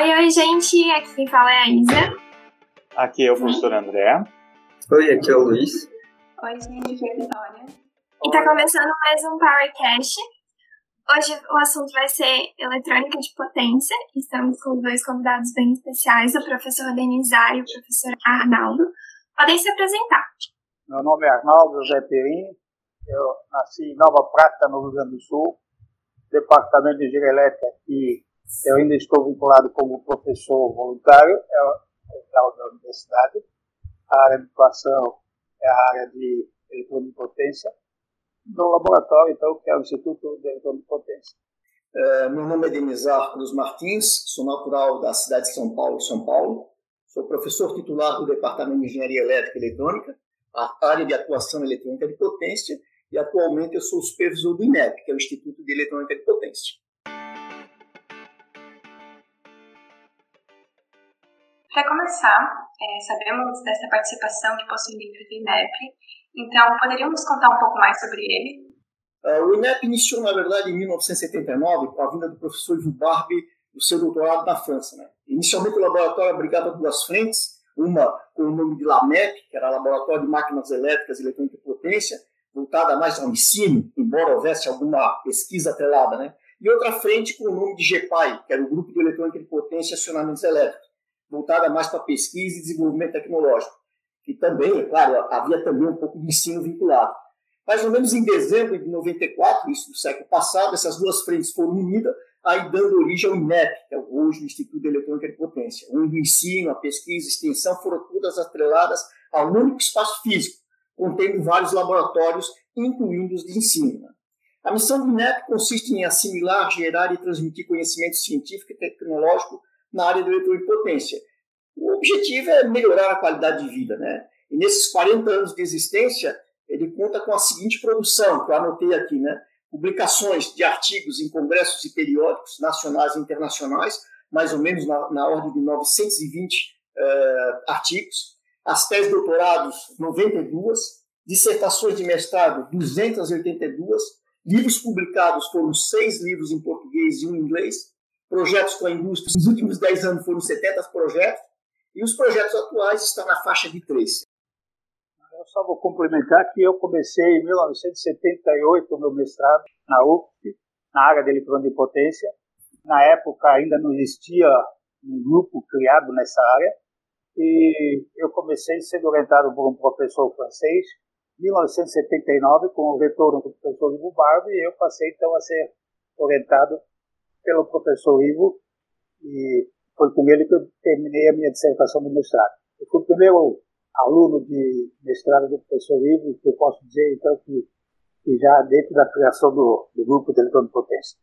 Oi, oi, gente. Aqui quem fala é a Isa. Aqui é o professor André. Oi, aqui é o Luiz. Oi, gente, aqui é a Vitória. E tá começando mais um PowerCast. Hoje o assunto vai ser eletrônica de potência. Estamos com dois convidados bem especiais, o professor Denizar e o professor Arnaldo. Podem se apresentar. Meu nome é Arnaldo José Perim. Eu nasci em Nova Prata, no Rio Grande do Sul, departamento de engenharia elétrica aqui eu ainda estou vinculado como professor voluntário, é o da universidade. A área de atuação é a área de eletromitpotência. No laboratório, então, que é o Instituto de Eletromitpotência. É, meu nome é Denizar Cruz Martins, sou natural da cidade de São Paulo, São Paulo. Sou professor titular do Departamento de Engenharia Elétrica e Eletrônica, a área de atuação eletrônica de potência, e atualmente eu sou supervisor do INEP, que é o Instituto de Eletrônica de Potência. Para começar, é, sabemos dessa participação que possui o livro do INEP, então poderíamos contar um pouco mais sobre ele? Uh, o INEP iniciou, na verdade, em 1979, com a vinda do professor Ivo Barbie do seu doutorado na França. Né? Inicialmente, o laboratório abrigava duas frentes, uma com o nome de LAMEP, que era Laboratório de Máquinas Elétricas e Eletrônica de Potência, voltada mais ao ensino, embora houvesse alguma pesquisa atrelada, né? e outra frente com o nome de GEPAI, que era o Grupo de Eletrônica de Potência e Acionamentos Elétricos voltada mais para pesquisa e desenvolvimento tecnológico, que também, é claro, havia também um pouco de ensino vinculado. Mais ou menos em dezembro de 94, isso do século passado, essas duas frentes foram unidas, aí dando origem ao INEP, que é hoje o Instituto de Eletrônica de Potência, onde o ensino, a pesquisa, a extensão foram todas atreladas a um único espaço físico, contendo vários laboratórios, incluindo os de ensino. A missão do INEP consiste em assimilar, gerar e transmitir conhecimento científico e tecnológico na área do eletroimpotência. O objetivo é melhorar a qualidade de vida, né? E nesses 40 anos de existência, ele conta com a seguinte produção, que eu anotei aqui, né? Publicações de artigos em congressos e periódicos nacionais e internacionais, mais ou menos na, na ordem de 920 uh, eh, artigos, as teses de doutorados, 92, dissertações de mestrado, 282, livros publicados foram seis livros em português e um em inglês, projetos com a indústria. Nos últimos 10 anos foram 70 projetos e os projetos atuais estão na faixa de 3. Eu só vou complementar que eu comecei em 1978 o meu mestrado na UFP, na área de eletrônica de potência. Na época ainda não existia um grupo criado nessa área e eu comecei sendo orientado por um professor francês. Em 1979, com o retorno do professor Ivo Barbi, eu passei então a ser orientado pelo professor Ivo e foi com ele que eu terminei a minha dissertação de mestrado. Eu fui o primeiro aluno de mestrado do professor Ivo, que eu posso dizer, então, que, que já dentro da criação do, do grupo de potência.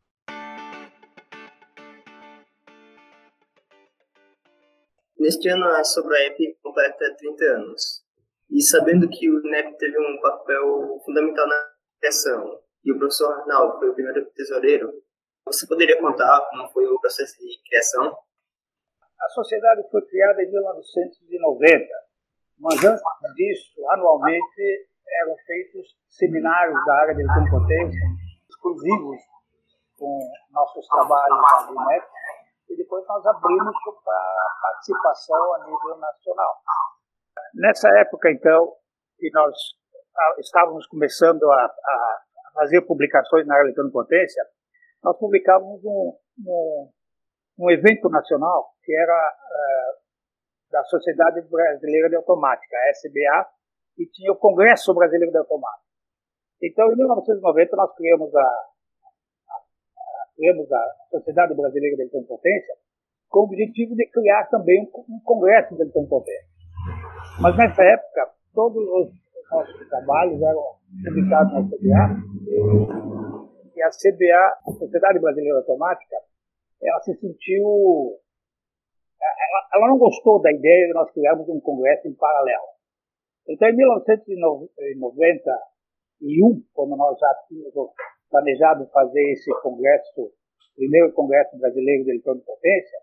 Neste ano, a SobraEP completa 30 anos. E sabendo que o INEP teve um papel fundamental na criação, e o professor Arnaldo foi o primeiro tesoureiro, você poderia contar como foi o processo de criação? A sociedade foi criada em 1990, mas antes disso, anualmente, eram feitos seminários da área de competência exclusivos com nossos trabalhos da INEP, e depois nós abrimos para participação a nível nacional. Nessa época, então, que nós estávamos começando a, a fazer publicações na área de potência, nós publicávamos um, um, um evento nacional que era uh, da Sociedade Brasileira de Automática, a SBA, e tinha o Congresso Brasileiro de Automática. Então, em 1990, nós criamos a, a, a criamos a Sociedade Brasileira de Eletrompotência com o objetivo de criar também um, um Congresso de Eletrompotência. Mas, nessa época, todos os nossos trabalhos eram publicados na SBA e a CBA, a Sociedade Brasileira Automática, ela se sentiu. Ela, ela não gostou da ideia de nós criarmos um congresso em paralelo. Então, em 1991, quando nós já tínhamos planejado fazer esse congresso, primeiro congresso brasileiro de eletromitpotência,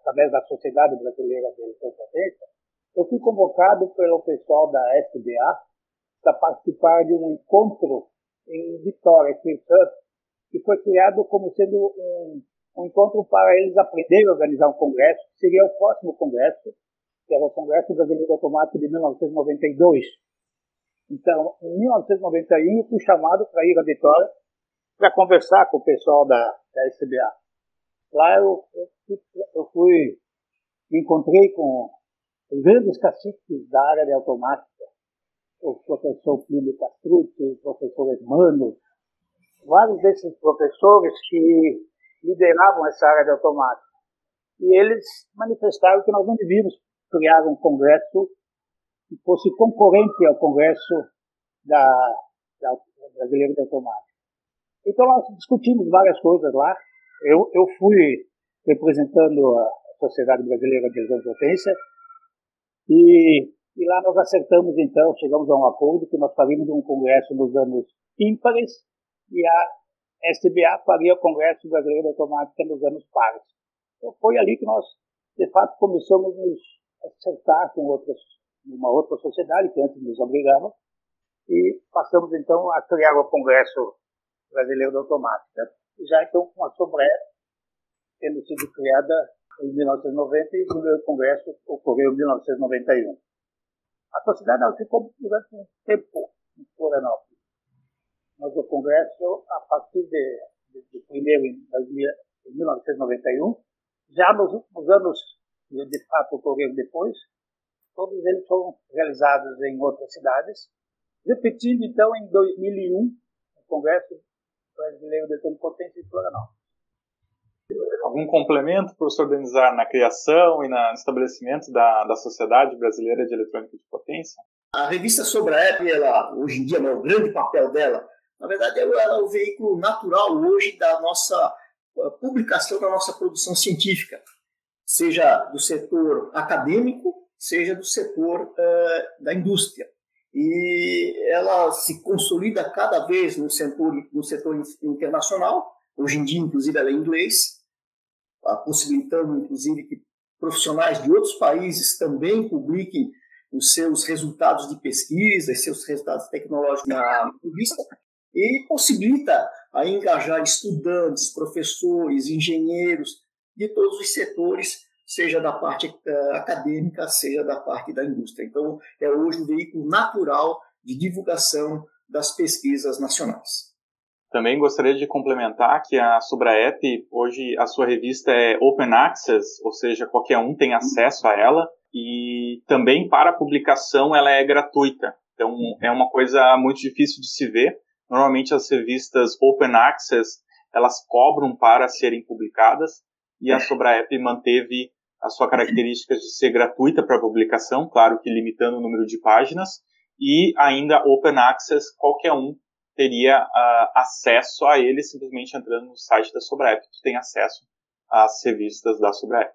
através da Sociedade Brasileira de Eletromitpotência, eu fui convocado pelo pessoal da SBA para participar de um encontro em Vitória, Espírito Santo, que foi criado como sendo um, um encontro para eles aprenderem a organizar um congresso, que seria o próximo congresso, que era o Congresso Brasileiro Automático de 1992. Então, em 1991, eu fui chamado para ir a Vitória para conversar com o pessoal da, da SBA. Lá eu, eu, eu fui, me encontrei com grandes caciques da área de automática, o professor Plínio Castrucci, o professor Hermano, vários desses professores que lideravam essa área de automática. E eles manifestaram que nós não devíamos criar um congresso que fosse concorrente ao congresso da, da brasileira de automática. Então nós discutimos várias coisas lá. Eu, eu fui representando a Sociedade Brasileira de Potência e, e lá nós acertamos então, chegamos a um acordo que nós faríamos um congresso nos anos ímpares e a SBA faria o Congresso Brasileiro de Automática nos anos pares. Então foi ali que nós, de fato, começamos a nos acertar com outras, uma outra sociedade que antes nos obrigava e passamos então a criar o Congresso Brasileiro de Automática, já então com a Sobré tendo sido criada em 1990 e o primeiro congresso ocorreu em 1991. A sociedade ela ficou durante um tempo em Florianópolis. Mas o congresso, a partir de, de, de primeiro em, em 1991, já nos, nos anos que de fato ocorreram depois, todos eles foram realizados em outras cidades, repetindo então em 2001 o Congresso Brasileiro de Potência em Florianópolis. Algum complemento, professor Denizar, na criação e no estabelecimento da, da Sociedade Brasileira de Eletrônica de Potência? A revista sobre a Apple, ela, hoje em dia, né, o grande papel dela, na verdade, ela é o veículo natural hoje da nossa publicação, da nossa produção científica, seja do setor acadêmico, seja do setor uh, da indústria. E ela se consolida cada vez no setor, no setor internacional, hoje em dia, inclusive, ela é em inglês, possibilitando, inclusive, que profissionais de outros países também publiquem os seus resultados de pesquisa, os seus resultados tecnológicos na revista, e possibilita a engajar estudantes, professores, engenheiros de todos os setores, seja da parte uh, acadêmica, seja da parte da indústria. Então, é hoje um veículo natural de divulgação das pesquisas nacionais. Também gostaria de complementar que a Subraep, hoje a sua revista é Open Access, ou seja, qualquer um tem acesso a ela, e também para publicação ela é gratuita. Então é uma coisa muito difícil de se ver. Normalmente as revistas Open Access, elas cobram para serem publicadas, e a Subraep manteve a sua característica de ser gratuita para publicação, claro que limitando o número de páginas, e ainda Open Access, qualquer um teria uh, acesso a ele simplesmente entrando no site da Sobrep. Tu tem acesso às revistas da Sobrep.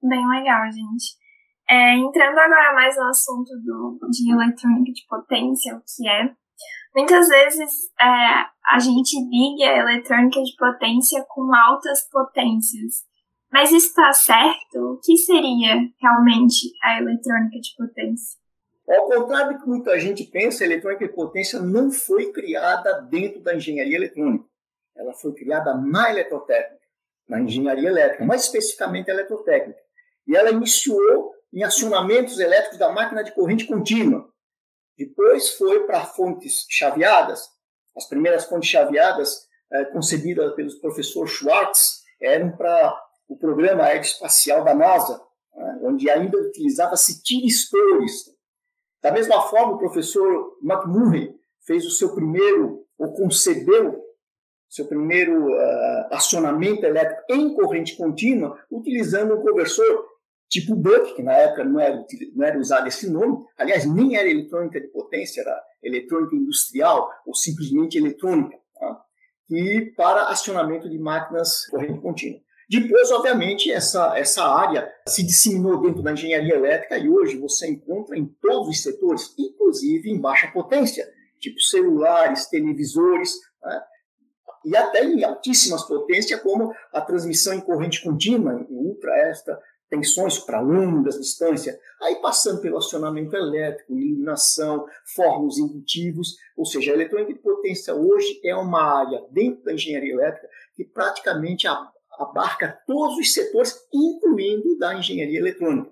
Bem legal, gente. É, entrando agora mais no assunto do, de eletrônica de potência, o que é. Muitas vezes é, a gente liga a eletrônica de potência com altas potências. Mas está certo? O que seria realmente a eletrônica de potência? Ao contrário do que muita gente pensa, a eletrônica de potência não foi criada dentro da engenharia eletrônica. Ela foi criada na eletrotécnica, na engenharia elétrica, mais especificamente a eletrotécnica. E ela iniciou em acionamentos elétricos da máquina de corrente contínua. Depois foi para fontes chaveadas. As primeiras fontes chaveadas, eh, concebidas pelo professor Schwartz, eram para o programa aeroespacial da NASA, né, onde ainda utilizava-se tiristores. Da mesma forma, o professor McMurray fez o seu primeiro, ou concebeu seu primeiro uh, acionamento elétrico em corrente contínua, utilizando um conversor tipo Buck, que na época não era, não era usado esse nome, aliás, nem era eletrônica de potência, era eletrônica industrial, ou simplesmente eletrônica, tá? e para acionamento de máquinas corrente contínua. Depois, obviamente, essa, essa área se disseminou dentro da engenharia elétrica e hoje você encontra em todos os setores, inclusive em baixa potência, tipo celulares, televisores, né? e até em altíssimas potências, como a transmissão em corrente contínua, em ultra, extra, tensões para longas distâncias, aí passando pelo acionamento elétrico, iluminação, fórmulas indutivos, ou seja, a eletrônica de potência hoje é uma área dentro da engenharia elétrica que praticamente abarca todos os setores, incluindo da engenharia eletrônica.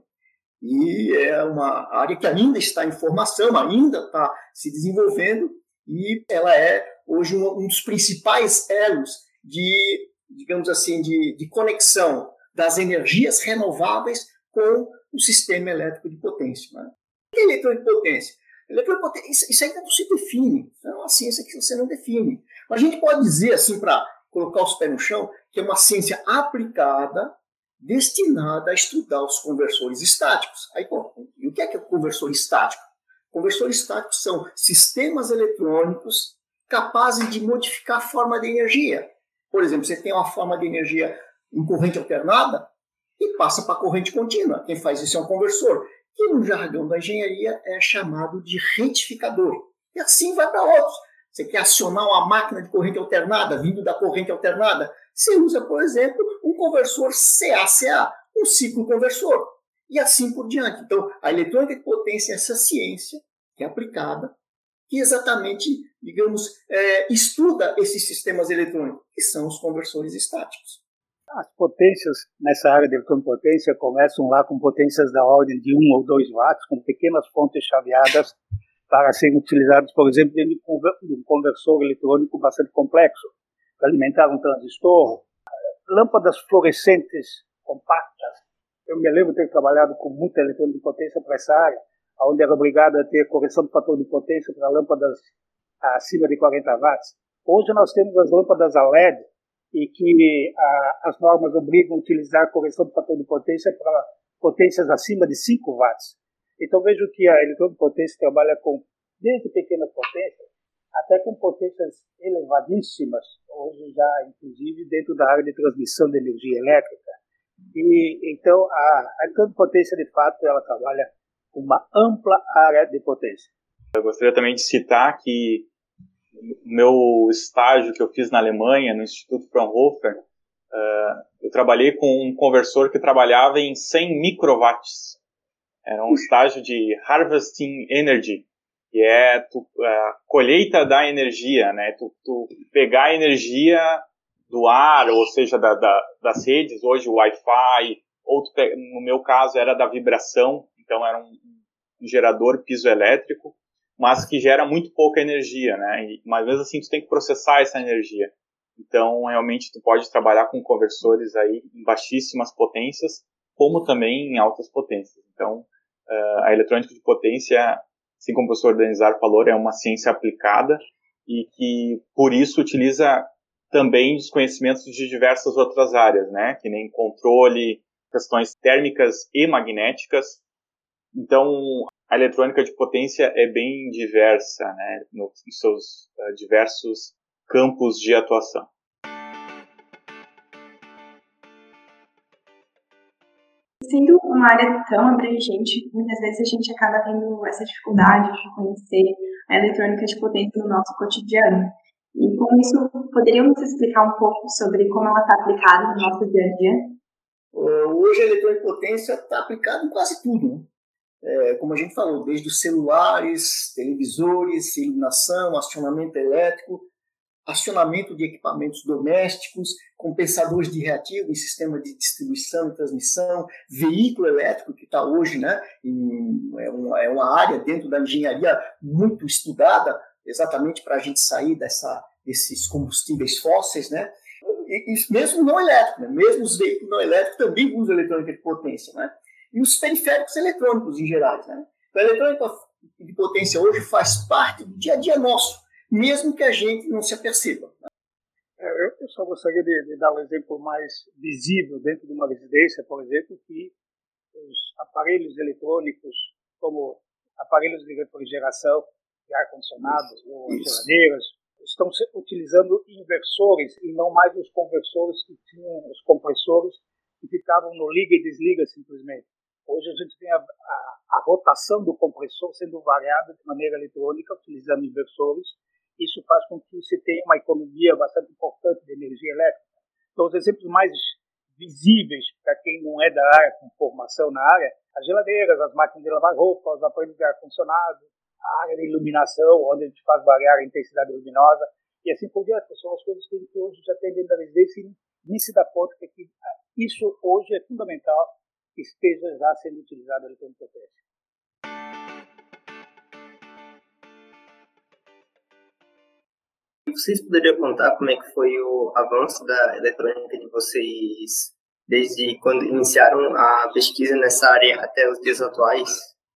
E é uma área que ainda está em formação, ainda está se desenvolvendo, e ela é hoje um, dos principais elos de, digamos assim, de, de conexão das energias renováveis com o sistema elétrico de potência. Né? O que é eletroimpotência? Eletroimpotência, isso ainda não se define, é uma ciência que você não define. Mas a gente pode dizer, assim, para colocar os pés no chão, que é uma ciência aplicada, destinada a estudar os conversores estáticos. Aí, bom, e o que é, que é conversor estático? Conversores estáticos são sistemas eletrônicos capazes de modificar a forma de energia. Por exemplo, você tem uma forma de energia em corrente alternada e passa para corrente contínua. Quem faz isso é um conversor, que no jargão da engenharia é chamado de retificador. E assim vai para outros. Você quer acionar uma máquina de corrente alternada, vindo da corrente alternada, você usa, por exemplo, um conversor CACA, um ciclo conversor, e assim por diante. Então, a eletrônica de potência é essa ciência que é aplicada, que exatamente, digamos, é, estuda esses sistemas eletrônicos, que são os conversores estáticos. As potências nessa área de eletrompotência começam lá com potências da ordem de 1 ou 2 watts, com pequenas fontes chaveadas para serem utilizadas, por exemplo, dentro de um conversor eletrônico bastante complexo, para alimentar um transistor. Lâmpadas fluorescentes compactas. Eu me lembro de ter trabalhado com muita eletrônica de potência para essa área, onde era obrigado a ter correção do fator de potência para lâmpadas acima de 40 watts. Hoje nós temos as lâmpadas a LED, e que a, as normas obrigam a utilizar correção do fator de potência para potências acima de 5 watts. Então vejo que a eletrônica-potência trabalha com desde pequenas potências até com potências elevadíssimas, hoje já inclusive dentro da área de transmissão de energia elétrica. E então a, a eletrônica-potência de fato ela trabalha com uma ampla área de potência. Eu gostaria também de citar que meu estágio que eu fiz na Alemanha, no Instituto Fraunhofer, uh, eu trabalhei com um conversor que trabalhava em 100 microwatts. Era um estágio de Harvesting Energy, que é tu, a colheita da energia, né? Tu, tu, pegar a energia do ar, ou seja, da, da, das redes, hoje o Wi-Fi, ou no meu caso era da vibração, então era um, um gerador pisoelétrico, mas que gera muito pouca energia, né? E, mas mesmo assim tu tem que processar essa energia. Então, realmente, tu pode trabalhar com conversores aí em baixíssimas potências, como também em altas potências. Então, uh, a eletrônica de potência, assim como o professor Denizar falou, é uma ciência aplicada e que, por isso, utiliza também os conhecimentos de diversas outras áreas, né? Que nem controle, questões térmicas e magnéticas. Então, a eletrônica de potência é bem diversa, né, nos, seus uh, diversos campos de atuação. Sendo uma área tão abrangente, muitas vezes a gente acaba tendo essa dificuldade de conhecer a eletrônica de potência no nosso cotidiano. E com isso, poderíamos explicar um pouco sobre como ela está aplicada no nosso dia a dia? Hoje a eletrônica de potência está aplicada em quase tudo. Né? é, como a gente falou, desde os celulares, televisores, iluminação, acionamento elétrico, acionamento de equipamentos domésticos, compensadores de reativo em sistema de distribuição e transmissão, veículo elétrico, que está hoje né, em, é, uma, é uma área dentro da engenharia muito estudada, exatamente para a gente sair dessa, desses combustíveis fósseis, né? E, e mesmo não elétrico, né? mesmo os veículos não elétricos também usam eletrônica de potência, né? e os periféricos eletrônicos em geral. Né? Então, a eletrônica de potência hoje faz parte do dia a dia nosso, mesmo que a gente não se aperceba. É, eu só gostaria de, de, dar um exemplo mais visível dentro de uma residência, por exemplo, que os aparelhos eletrônicos, como aparelhos de refrigeração, de ar-condicionado ou geladeiras, estão utilizando inversores e não mais os conversores que tinham os compressores que ficavam no liga e desliga simplesmente. Hoje a gente tem a, a, a rotação do compressor sendo variada de maneira eletrônica, utilizando inversores. Isso faz com que se tenha uma economia bastante importante de energia elétrica. Então, os exemplos mais visíveis para quem não é da área, com formação na área, as geladeiras, as máquinas de lavar roupa, os aparelhos de ar-condicionado, a área de iluminação, onde a gente faz variar a intensidade luminosa, e assim por diante. São as coisas que a gente hoje já tem dentro da residência e nem se dá conta que isso hoje é fundamental que esteja já sendo utilizado a eletronicopédia. Vocês poderiam contar como é que foi o avanço da eletrônica de vocês desde quando iniciaram a pesquisa nessa área até os dias atuais?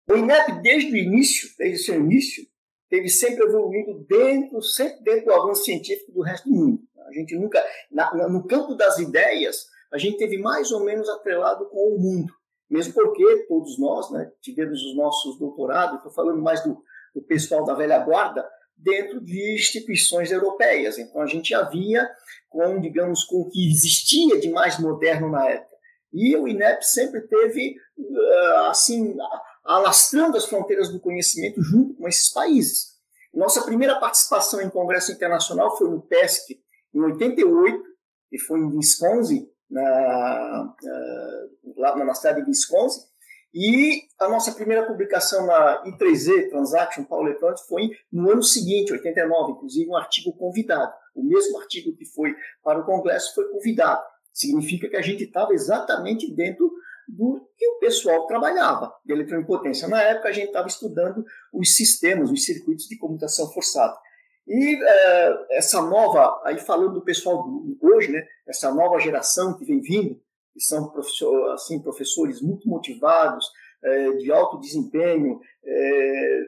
O INEP, desde o início, desde o seu início, teve sempre evoluindo dentro, sempre dentro do avanço científico do resto do mundo. A gente nunca, na, no campo das ideias, a gente teve mais ou menos atrelado com o mundo. Mesmo porque todos nós né, tivemos os nossos doutorados, estou falando mais do, do pessoal da velha guarda, dentro de instituições europeias. Então a gente vinha com, digamos, com o que existia de mais moderno na época. E o INEP sempre teve, ah, assim, alastrando as fronteiras do conhecimento junto com esses países. Nossa primeira participação em congresso internacional foi no PESC, em 88, e foi em Wisconsin, na, lá na cidade de Wisconsin, e a nossa primeira publicação na I3Z, Transaction Power Electronics, foi no ano seguinte, 89, inclusive um artigo convidado. O mesmo artigo que foi para o Congresso foi convidado. Significa que a gente estava exatamente dentro do que o pessoal trabalhava de eletroimpotência. Na época, a gente estava estudando os sistemas, os circuitos de comutação forçada. E é, essa nova, aí falando do pessoal do, hoje, né, essa nova geração que vem vindo, que são assim, professores muito motivados, é, de alto desempenho, é,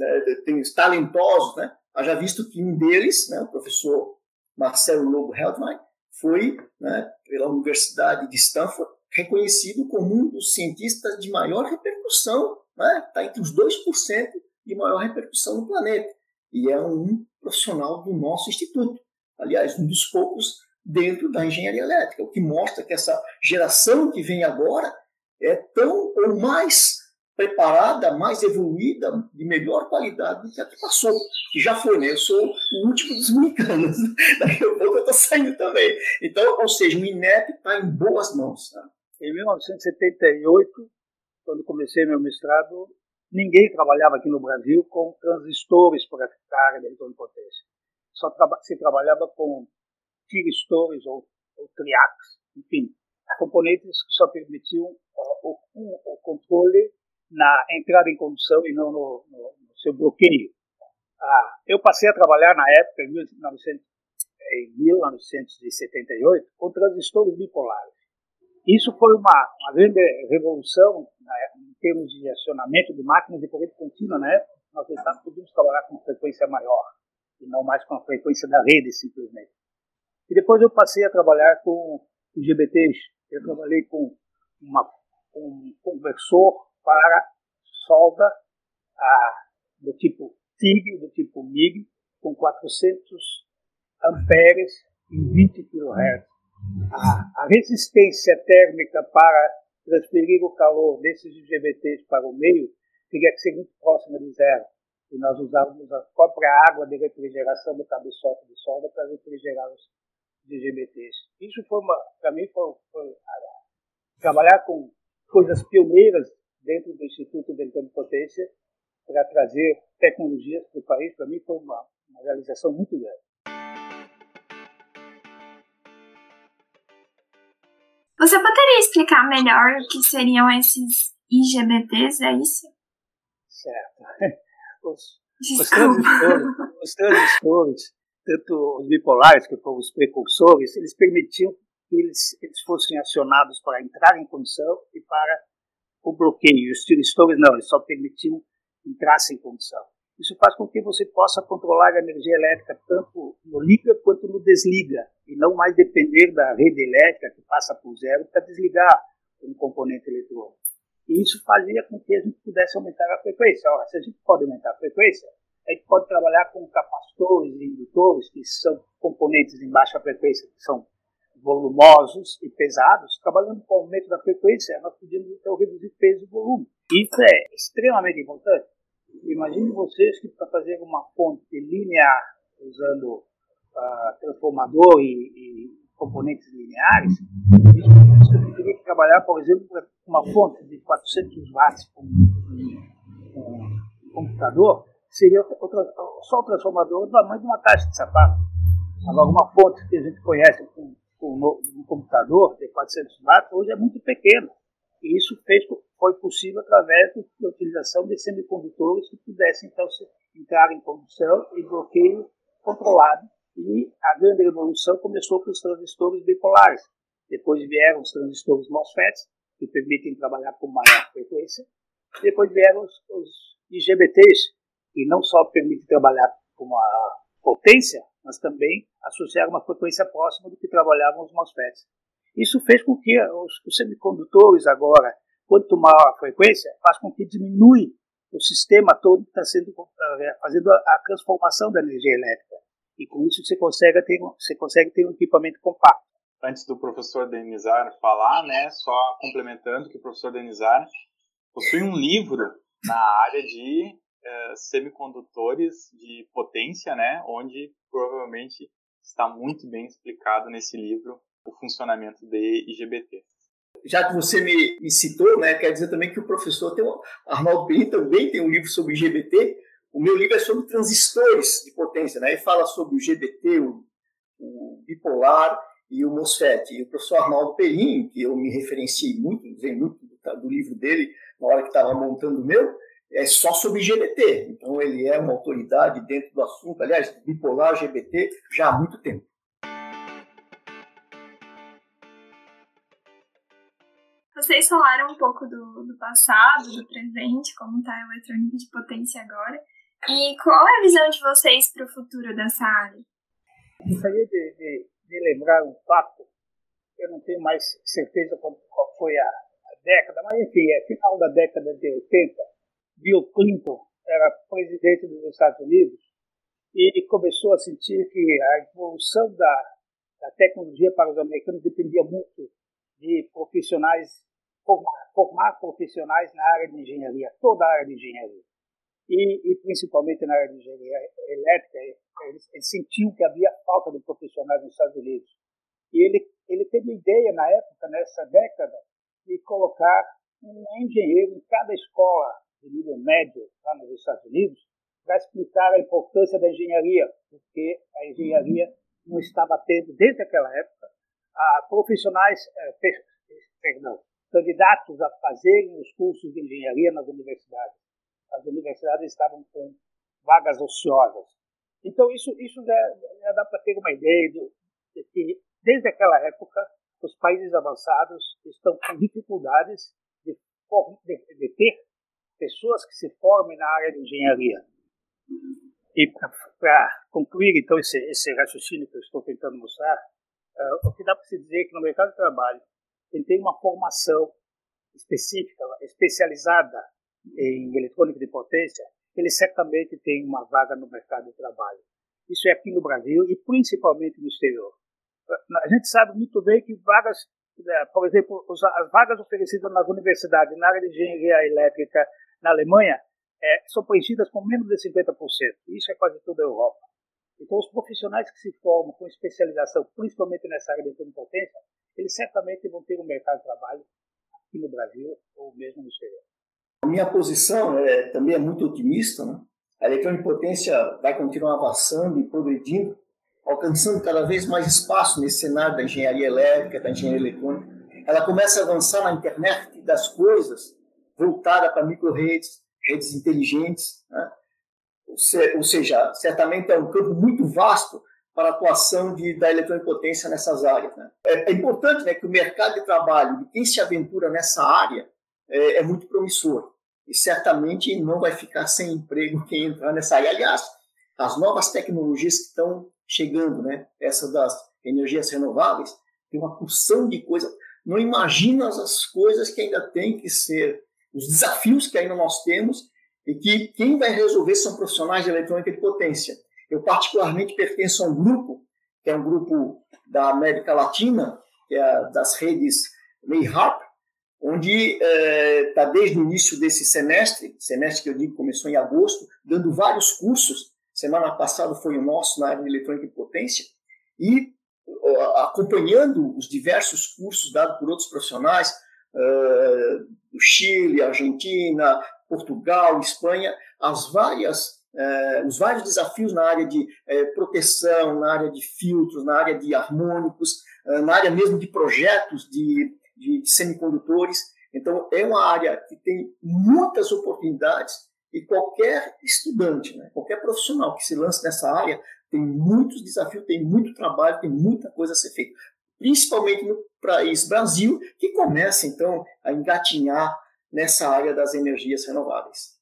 é, tem, talentosos, né? Haja visto que um deles, né, o professor Marcelo Lobo Heldman, foi né, pela Universidade de Stanford reconhecido como um dos cientistas de maior repercussão, está né, entre os 2% de maior repercussão no planeta. E é um profissional do nosso instituto. Aliás, um dos poucos dentro da engenharia elétrica, o que mostra que essa geração que vem agora é tão ou mais preparada, mais evoluída, de melhor qualidade do que a que passou, que já foi, né? Eu sou o último dos dominicanos, daqui a pouco eu estou saindo também. Então, ou seja, o INEP está em boas mãos. Tá? Em 1978, quando comecei meu mestrado, ninguém trabalhava aqui no Brasil com transistores para a área da eletroimpotência. Só se trabalhava com tiristores ou, ou triacs, enfim, componentes que só permitiam o, o, o, controle na entrada em condução e não no, no, no seu bloqueio. Ah, eu passei a trabalhar na época, em, 1900, em 1978, com transistores bipolares. Isso foi uma, uma grande revolução né, em termos de acionamento de máquinas de corrente contínua na época. Nós podíamos trabalhar com frequência maior e não mais com a frequência da rede, simplesmente. E depois eu passei a trabalhar com GBTs. Eu trabalhei com uma, um conversor para solda a, do tipo TIG, do tipo MIG, com 400 amperes em 20 kHz. A, a resistência térmica para transferir o calor desses GBTs para o meio teria que ser muito próxima de zero. E nós usávamos a própria água de refrigeração do cabeçote de solda para refrigerar os GBTs. Isso foi uma, para mim, foi, foi trabalhar com coisas pioneiras dentro do Instituto de Potência para trazer tecnologias para o país, para mim foi uma, uma realização muito grande. Você poderia explicar melhor o que seriam esses IGBTs, é isso? Certo. Os, os transistores, os transistores, tanto os bipolares, que foram os precursores, eles permitiam que eles, eles fossem acionados para entrar em condição e para o bloqueio. Os transistores não, eles só permitiam entrar em condição. Isso faz com que você possa controlar a energia elétrica tanto no liga quanto no desliga, e não mais depender da rede elétrica que passa por zero para desligar um componente eletrônico. E isso fazia com que a gente pudesse aumentar a frequência. Ora, se a gente pode aumentar a frequência, a gente pode trabalhar com capacitores e indutores, que são componentes em baixa frequência, que são volumosos e pesados. Trabalhando com o aumento da frequência, nós podíamos então reduzir peso e volume. Isso é extremamente importante. Imagine vocês que para fazer uma ponte linear usando uh, transformador e, e componentes lineares, isso teria que trabalhar, por exemplo, com uma fonte de 400 watts com um, computador, seria outra, só o transformador do tamanho de uma caixa de sapato. Agora, uma fonte que a gente conhece com, com um computador de 400 watts, hoje é muito pequena. E isso fez, foi possível através da utilização de semicondutores que pudessem, então, entrar em condução e bloqueio controlado. E a grande revolução começou com os transistores bipolares. Depois vieram os transistores MOSFETs, que permitem trabalhar com maior frequência. Depois vieram os, os IGBTs, que não só permitem trabalhar com uma potência, mas também associar uma frequência próxima do que trabalhavam os MOSFETs. Isso fez com que os, os semicondutores agora, quanto maior a frequência, faz com que diminui o sistema todo que está sendo uh, fazendo a, a, transformação da energia elétrica. E com isso você consegue ter, você consegue ter um equipamento compacto. Antes do professor Denizar falar, né, só complementando que o professor Denizar possui um livro na área de uh, semicondutores de potência, né, onde provavelmente está muito bem explicado nesse livro o funcionamento de IGBT. Já que você me, citou, né, quer dizer também que o professor tem um, Arnaldo Perim também tem um livro sobre IGBT. O meu livro é sobre transistores de potência, né? Ele fala sobre o GBT, o, o bipolar e o MOSFET. E o professor Arnaldo Perim, que eu me referenciei muito, usei muito do, do livro dele na hora que estava montando o meu, é só sobre GBT. Então ele é uma autoridade dentro do assunto, aliás, bipolar, GBT, já há muito tempo. Vocês falaram um pouco do, do passado, do presente, como está a eletrônica de potência agora. E qual é a visão de vocês para o futuro dessa área? Gostaria de, de, de, lembrar um fato, eu não tenho mais certeza qual, qual foi a, a, década, mas enfim, é final da década de 80, Bill Clinton era presidente dos Estados Unidos e começou a sentir que a evolução da, da tecnologia para os americanos dependia muito de profissionais formar, formar profissionais na área de engenharia, toda a área de engenharia. E, e principalmente na área de engenharia elétrica, eles, eles sentiam que havia falta de profissionais nos Estados Unidos. E ele, ele teve a ideia, na época, nessa década, de colocar um engenheiro em cada escola de nível médio lá nos Estados Unidos para explicar a importância da engenharia, porque a engenharia não estava tendo, desde aquela época, a profissionais, eh, perdão, candidatos a fazerem os cursos de engenharia nas universidades. As universidades estavam com vagas ociosas. Então, isso, isso já, já dá para ter uma ideia de, de que, desde aquela época, os países avançados estão com dificuldades de, de, de ter pessoas que se formem na área de engenharia. E para concluir, então, esse, esse raciocínio que eu estou tentando mostrar, uh, o que dá para se dizer é que no mercado de trabalho, quem tem uma formação específica, especializada em eletrônica de potência, ele certamente tem uma vaga no mercado de trabalho. Isso é aqui no Brasil e principalmente no exterior. A gente sabe muito bem que vagas, né, por exemplo, as vagas oferecidas nas universidades na área de engenharia elétrica na Alemanha é, são preenchidas com menos de 50%. Isso é quase toda a Europa. Então, os profissionais que se formam com especialização, principalmente nessa área de potência, eles certamente vão ter um mercado de trabalho aqui no Brasil ou mesmo no exterior. A minha posição é, também é muito otimista. Né? A eletroimpotência vai continuar avançando e progredindo, alcançando cada vez mais espaço nesse cenário da engenharia elétrica, da engenharia eletrônica. Ela começa a avançar na internet das coisas, voltada para micro-redes, redes inteligentes. Né? Ou seja, certamente é um campo muito vasto para a atuação de, da eletroimpotência nessas áreas. Né? É, é, importante né, que o mercado de trabalho de quem se aventura nessa área é, é, muito promissor e certamente não vai ficar sem emprego quem entrar nessa área. Aliás, as novas tecnologias que estão chegando, né, essas das energias renováveis, tem uma porção de coisas. Não imagina as coisas que ainda tem que ser, os desafios que ainda nós temos e que quem vai resolver são profissionais de eletrônica de potência. Eu, particularmente, pertenço a um grupo, que é um grupo da América Latina, que é das redes Mayharp, onde está é, tá desde o início desse semestre, semestre que eu digo começou em agosto, dando vários cursos. Semana passada foi o nosso na área de eletrônica e potência. E acompanhando os diversos cursos dados por outros profissionais, uh, do Chile, Argentina, Portugal, Espanha, as várias, uh, os vários desafios na área de uh, proteção, na área de filtros, na área de harmônicos, na área mesmo de projetos de, de semicondutores. Então, é uma área que tem muitas oportunidades e qualquer estudante, né, qualquer profissional que se lance nessa área tem muitos desafios, tem muito trabalho, tem muita coisa a ser feita. Principalmente no país Brasil, que começa então a engatinhar nessa área das energias renováveis.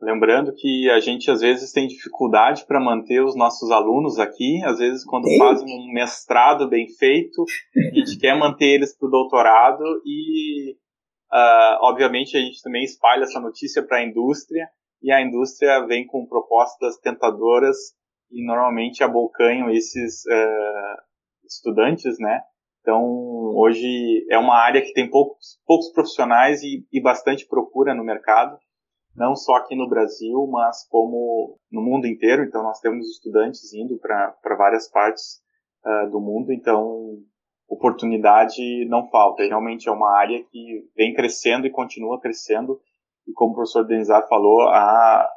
Lembrando que a gente às vezes tem dificuldade para manter os nossos alunos aqui, às vezes quando tem. fazem um mestrado bem feito, a gente quer manter eles para o doutorado e, uh, obviamente, a gente também espalha essa notícia para a indústria e a indústria vem com propostas tentadoras e normalmente abocanham esses uh, estudantes, né? Então, hoje é uma área que tem poucos, poucos profissionais e, e bastante procura no mercado, não só aqui no Brasil, mas como no mundo inteiro. Então, nós temos estudantes indo para várias partes uh, do mundo, então oportunidade não falta. Realmente é uma área que vem crescendo e continua crescendo e como o professor Denizar falou, há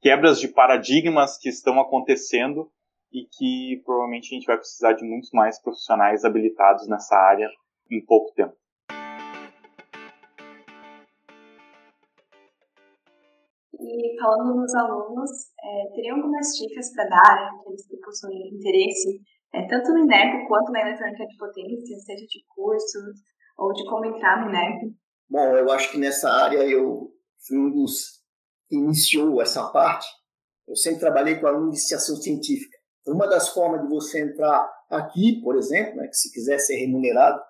quebras de paradigmas que estão acontecendo e que provavelmente a gente vai precisar de muitos mais profissionais habilitados nessa área em pouco tempo. E falando nos alunos, é, teriam algumas dicas para dar aqueles que possuem interesse, é, tanto no INEP quanto na eletrônica de potência, seja de cursos ou de como entrar no INEP? Bom, eu acho que nessa área eu fui um dos que iniciou essa parte. Eu sempre trabalhei com aluno de iniciação científica. Uma das formas de você entrar aqui, por exemplo, né, que se quiser ser remunerado,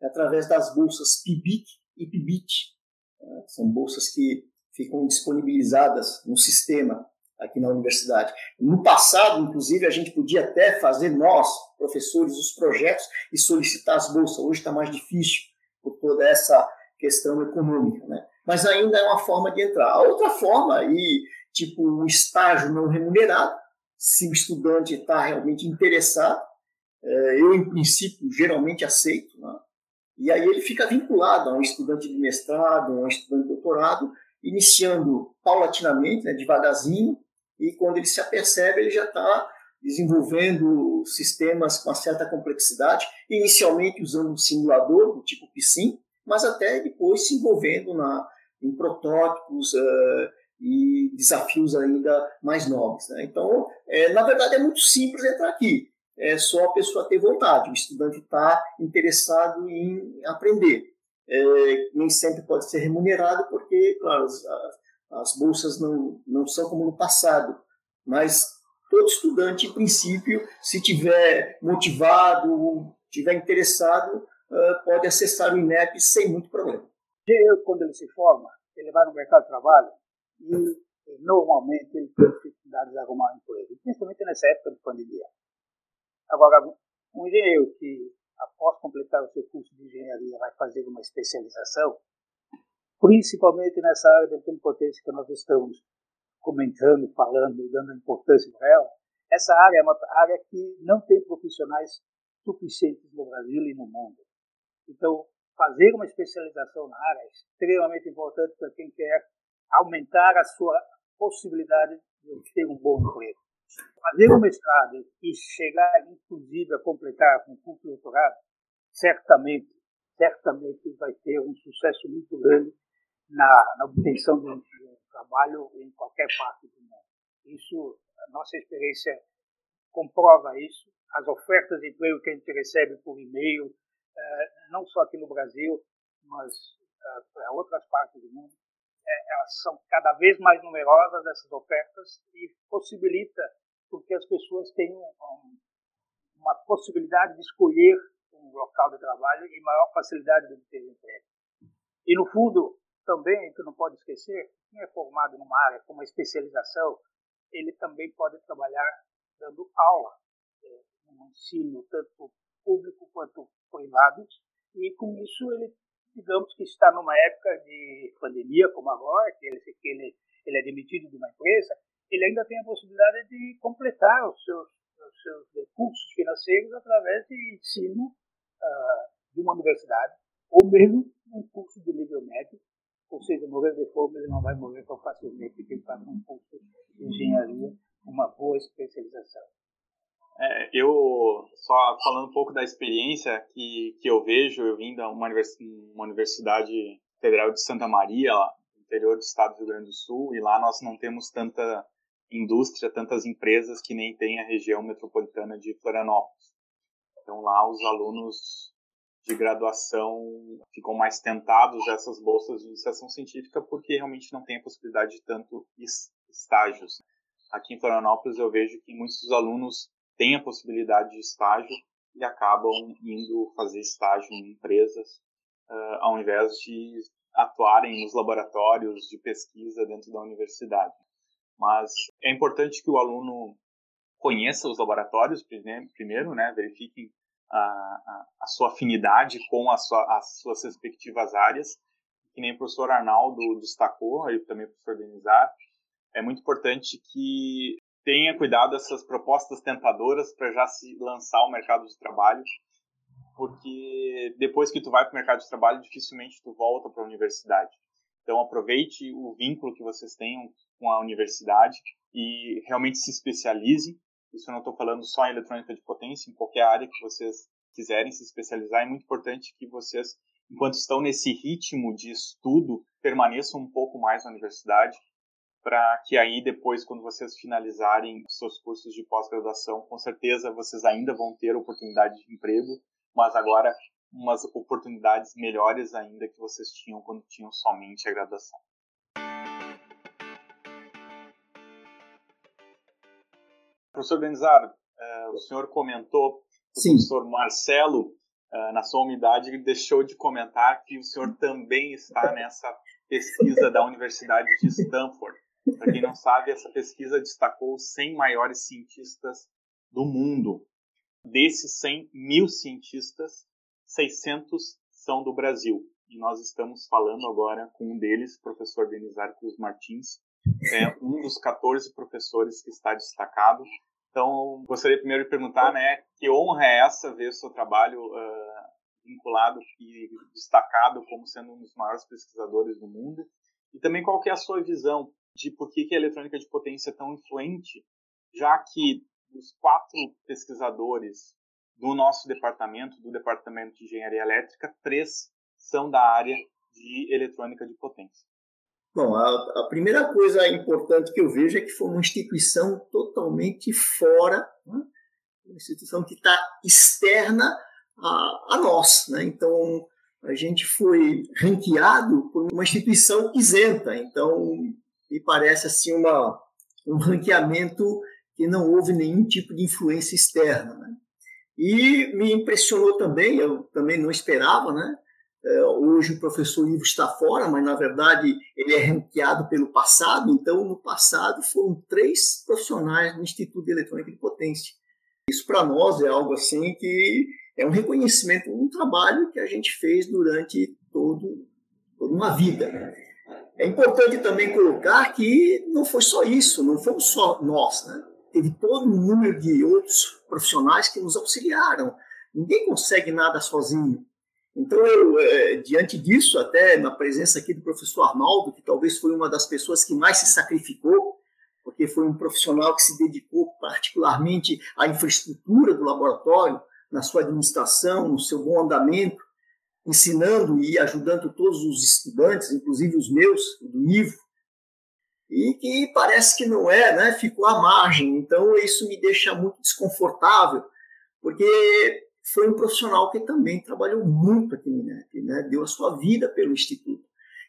é através das bolsas PIBIC e PIBIT. Né? São bolsas que ficam disponibilizadas no sistema aqui na universidade. No passado, inclusive, a gente podia até fazer nós, professores, os projetos e solicitar as bolsas. Hoje está mais difícil por toda essa questão econômica, né? mas ainda é uma forma de entrar. A outra forma, aí, tipo um estágio não remunerado, se o estudante está realmente interessado, é, eu, em princípio, geralmente aceito, né? e aí ele fica vinculado a um estudante de mestrado, a um estudante de doutorado, iniciando paulatinamente, né, devagarzinho, e quando ele se apercebe, ele já está desenvolvendo sistemas com uma certa complexidade, inicialmente usando um simulador do tipo PSIM, mas até depois se envolvendo na, em protótipos uh, e desafios ainda mais novos. Né? Então, é, na verdade, é muito simples entrar aqui. É só a pessoa ter vontade, o estudante está interessado em aprender. É, nem sempre pode ser remunerado, porque, claro, as, as bolsas não, não são como no passado, mas todo estudante, em princípio, se tiver motivado, tiver interessado, uh, pode acessar o INEP sem muito problema. Quando ele se forma, ele vai no mercado de trabalho e normalmente ele tem dificuldades de arrumar um emprego, principalmente nessa época de pandemia. Agora, um engenheiro que, após completar o seu curso de engenharia, vai fazer uma especialização, principalmente nessa área de potência que nós estamos comentando, falando dando importância para ela, essa área é uma área que não tem profissionais suficientes no Brasil e no mundo. Então, fazer uma especialização na área é extremamente importante para quem quer aumentar a sua possibilidade de ter um bom emprego. Fazer um mestrado e chegar, inclusive, a completar com um curso de doutorado, certamente, certamente vai ter um sucesso muito grande na, na obtenção de um, de um trabalho em qualquer parte do mundo. Isso, a nossa experiência comprova isso. As ofertas de emprego que a gente recebe por e-mail, é, não só aqui no Brasil, mas é, para outras partes do mundo, é, elas são cada vez mais numerosas essas ofertas e possibilita porque as pessoas tenham uma possibilidade de escolher um local de trabalho e maior facilidade de obter emprego. E no fundo, também, gente não pode esquecer, quem é formado numa área com uma especialização, ele também pode trabalhar dando aula, no ensino tanto público quanto privado, e com isso ele, digamos que está numa época de pandemia como agora, que ele, que ele, ele é demitido de uma empresa, ele ainda tem a possibilidade de completar os seus, os seus recursos financeiros através de ensino uh, de uma universidade, ou mesmo um curso de nível médio, ou seja, morrer de fome ele não vai morrer tão facilmente porque ele faz um curso de engenharia, uma boa especialização. É, eu, só falando um pouco da experiência que, que eu vejo, eu vim da uma, uma Universidade Federal de Santa Maria, lá, no interior do estado do Rio Grande do Sul, e lá nós não temos tanta indústria, tantas empresas que nem tem a região metropolitana de Florianópolis. Então lá os alunos de graduação ficam mais tentados a essas bolsas de iniciação científica porque realmente não tem a possibilidade de tanto estágios. Aqui em Florianópolis eu vejo que muitos alunos têm a possibilidade de estágio e acabam indo fazer estágio em empresas uh, ao invés de atuarem nos laboratórios de pesquisa dentro da universidade. Mas é importante que o aluno conheça os laboratórios primeiro, né, verifiquem a, a, a sua afinidade com a sua, as suas respectivas áreas, que nem o professor Arnaldo destacou, e também o professor Denizar, é muito importante que tenha cuidado dessas propostas tentadoras para já se lançar ao mercado de trabalho, porque depois que tu vai para o mercado de trabalho, dificilmente tu volta para a universidade. Então aproveite o vínculo que vocês tenham com a universidade e realmente se especialize. Isso eu não estou falando só em eletrônica de potência, em qualquer área que vocês quiserem se especializar. É muito importante que vocês, enquanto estão nesse ritmo de estudo, permaneçam um pouco mais na universidade, para que aí depois, quando vocês finalizarem seus cursos de pós-graduação, com certeza vocês ainda vão ter oportunidade de emprego, mas agora umas oportunidades melhores ainda que vocês tinham quando tinham somente a graduação. Professor Denizar, eh, o senhor comentou, o Sim. professor Marcelo, eh, na sua umidade, deixou de comentar que o senhor também está nessa pesquisa da Universidade de Stanford. Para quem não sabe, essa pesquisa destacou os 100 maiores cientistas do mundo. Desses 100 mil cientistas, 600 são do Brasil. E nós estamos falando agora com um deles, professor Denizar Cruz Martins, é um dos 14 professores que está destacado. Então, gostaria primeiro de perguntar, né, que honra é essa ver o seu trabalho uh, vinculado e destacado como sendo um dos maiores pesquisadores do mundo? E também qual que é a sua visão de por que, que a eletrônica de potência é tão influente, já que os quatro pesquisadores do nosso departamento, do departamento de engenharia elétrica, três são da área de eletrônica de potência. Bom, a, a primeira coisa importante que eu vejo é que foi uma instituição totalmente fora, né? uma instituição que está externa a, a nós. Né? Então, a gente foi ranqueado por uma instituição isenta. Então, me parece assim uma, um ranqueamento que não houve nenhum tipo de influência externa. Né? E me impressionou também, eu também não esperava, né? É, hoje o professor Ivo está fora, mas na verdade ele é ranqueado pelo passado. Então, no passado foram três profissionais do Instituto de Eletrônica de Potência. Isso para nós é algo assim que é um reconhecimento, um trabalho que a gente fez durante todo, toda uma vida. É importante também colocar que não foi só isso, não fomos só nós, né? teve todo um número de outros profissionais que nos auxiliaram. Ninguém consegue nada sozinho. Então, eu, é, diante disso, até na presença aqui do professor Arnaldo, que talvez foi uma das pessoas que mais se sacrificou, porque foi um profissional que se dedicou particularmente à infraestrutura do laboratório, na sua administração, no seu bom andamento, ensinando e ajudando todos os estudantes, inclusive os meus, do Ivo, e que parece que não é, né? ficou à margem. Então, isso me deixa muito desconfortável, porque foi um profissional que também trabalhou muito aqui no INEP, né? deu a sua vida pelo Instituto.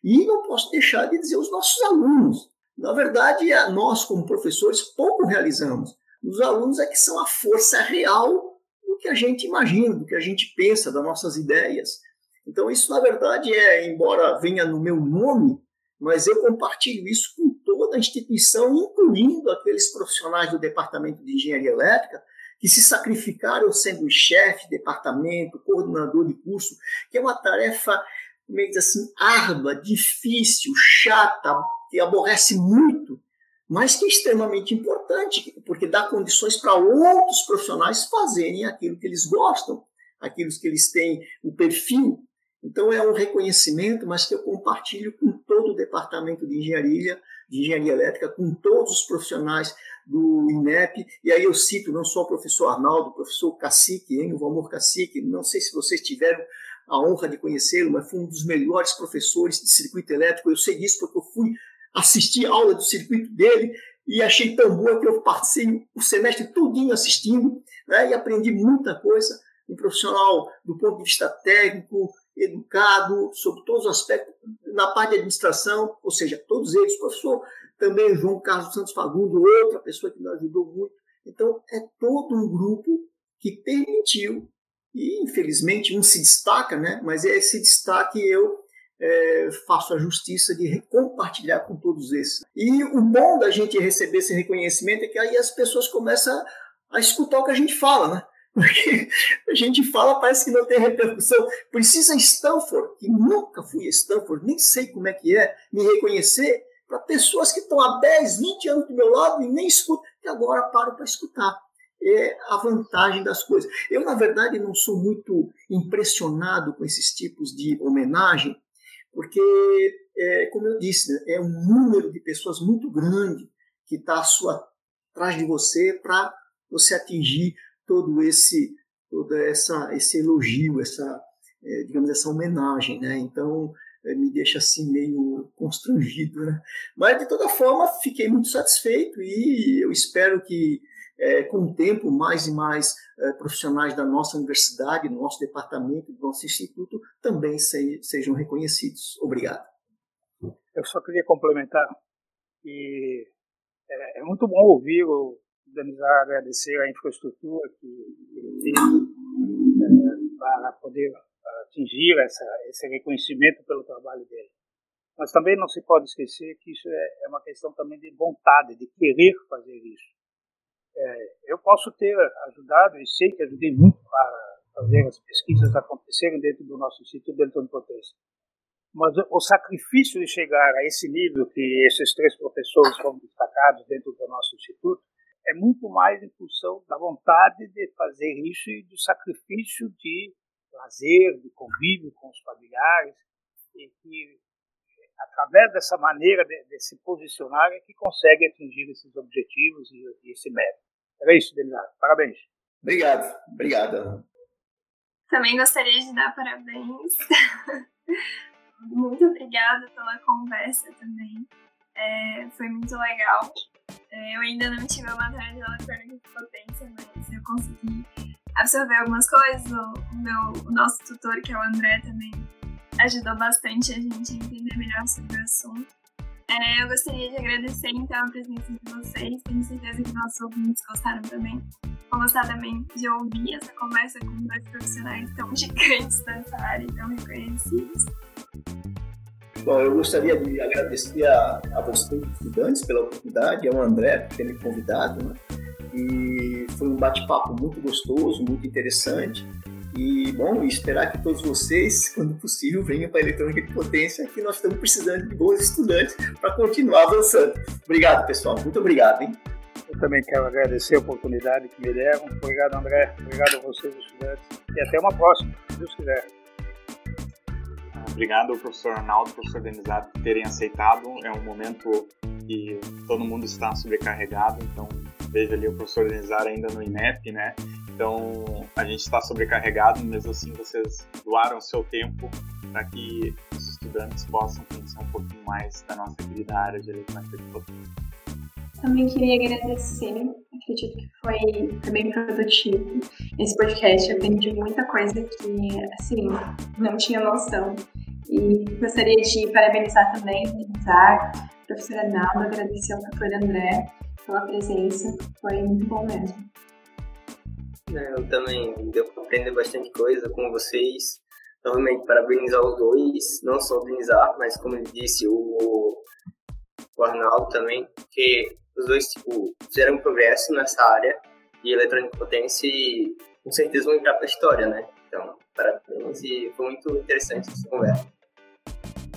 E não posso deixar de dizer os nossos alunos. Na verdade, nós, como professores, pouco realizamos. Os alunos é que são a força real do que a gente imagina, do que a gente pensa, das nossas ideias. Então, isso, na verdade, é, embora venha no meu nome, mas eu compartilho isso com toda a instituição, incluindo aqueles profissionais do Departamento de Engenharia Elétrica, que se sacrificaram sendo chefe, departamento, coordenador de curso, que é uma tarefa, como é assim, árdua, difícil, chata, que aborrece muito, mas que é extremamente importante, porque dá condições para outros profissionais fazerem aquilo que eles gostam, aquilo que eles têm o perfil. Então é um reconhecimento, mas que eu compartilho com todo o departamento de engenharia, de engenharia elétrica, com todos os profissionais do INEP, e aí eu cito não só o professor Arnaldo, o professor Cacique, hein, o Valmor Cacique, não sei se vocês tiveram a honra de conhecê-lo, mas foi um dos melhores professores de circuito elétrico, eu sei disso porque eu fui assistir a aula do circuito dele e achei tão boa que eu passei o semestre todinho assistindo né, e aprendi muita coisa, um profissional do ponto de vista técnico, educado, sobre todos os aspectos, na parte de administração, ou seja, todos eles, professor também João Carlos Santos Fagundo, outra pessoa que nos ajudou muito. Então, é todo um grupo que permitiu, e infelizmente um se destaca, né? mas é esse destaque eu é, faço a justiça de compartilhar com todos esses. E o bom da gente receber esse reconhecimento é que aí as pessoas começam a, escutar o que a gente fala, né? Porque a gente fala, parece que não tem repercussão. Precisa Stanford, que nunca fui a Stanford, nem sei como é que é, me reconhecer para pessoas que estão há 10, 20 anos do meu lado e nem escutam, e agora param para escutar. É a vantagem das coisas. Eu, na verdade, não sou muito impressionado com esses tipos de homenagem, porque, é, como eu disse, né, é um número de pessoas muito grande que está atrás de você para você atingir todo esse toda essa esse elogio, essa é, digamos essa homenagem, né? Então é, me deixa assim meio constrangido, né? Mas de toda forma fiquei muito satisfeito e eu espero que é, com o tempo mais e mais é, profissionais da nossa universidade, do nosso departamento, do nosso instituto também se, sejam reconhecidos. Obrigado. Eu só queria complementar e é, é muito bom ouvir o Danizar agradecer a infraestrutura que ele tem é, para poder atingir essa, esse reconhecimento pelo trabalho dele. Mas também não se pode esquecer que isso é, é uma questão também de vontade, de querer fazer isso. É, eu posso ter ajudado, e sei que ajudei muito para fazer as pesquisas acontecerem dentro do nosso Instituto de Eletrompotência. Mas o sacrifício de chegar a esse nível que esses três professores foram destacados dentro do nosso instituto é muito mais em função da vontade de fazer isso e do sacrifício de lazer, de convívio com os familiares, e que através dessa maneira de, de se posicionar é que consegue atingir esses objetivos e, e esse mérito. Era isso, Denilson. Parabéns. Obrigado. Obrigado. Também gostaria de dar parabéns. muito obrigada pela conversa também. É, foi muito legal. Eu ainda não tive a matéria de eletrônica de potência, mas eu consegui absorver algumas coisas. O, o, meu, o nosso tutor, que é o André, também ajudou bastante a gente a entender melhor sobre o assunto. É, eu gostaria de agradecer então a presença de vocês. Tenho certeza que nossos ouvintes gostaram também. Vou gostar também de ouvir essa conversa com dois profissionais tão gigantes dessa área e tão reconhecidos. Bom, eu gostaria de agradecer a, a vocês, estudantes, pela oportunidade, ao André por ter me convidado. Né? E foi um bate-papo muito gostoso, muito interessante. E, bom, esperar que todos vocês, quando possível, venham para a eletrônica de potência, que nós estamos precisando de bons estudantes para continuar avançando. Obrigado, pessoal. Muito obrigado, hein? Eu também quero agradecer a oportunidade que me deram. Obrigado, André. Obrigado a vocês, estudantes. E até uma próxima, se Deus quiser. Obrigado, professor Arnaldo, professor Denizado, por terem aceitado. É um momento que todo mundo está sobrecarregado, então vejo ali o professor Denizar ainda no INEP, né? Então a gente está sobrecarregado, mesmo assim vocês doaram seu tempo para que os estudantes possam conhecer um pouquinho mais da nossa querida área de eletrônica de potência. Também queria agradecer, acredito que foi, foi bem produtivo esse podcast. Eu aprendi muita coisa que, assim, não tinha noção. E gostaria de parabenizar também, parabenizar a professora Arnaldo, agradecer ao professor André pela presença, foi muito bom mesmo. É, eu também deu para aprender bastante coisa com vocês. Novamente, parabenizar os dois, não só o Denizar, mas como ele disse, o, o Arnaldo também, que os dois tipo, fizeram progresso nessa área de eletrônica potência e com certeza vão entrar para a história, né? Então, parabéns e foi muito interessante essa conversa.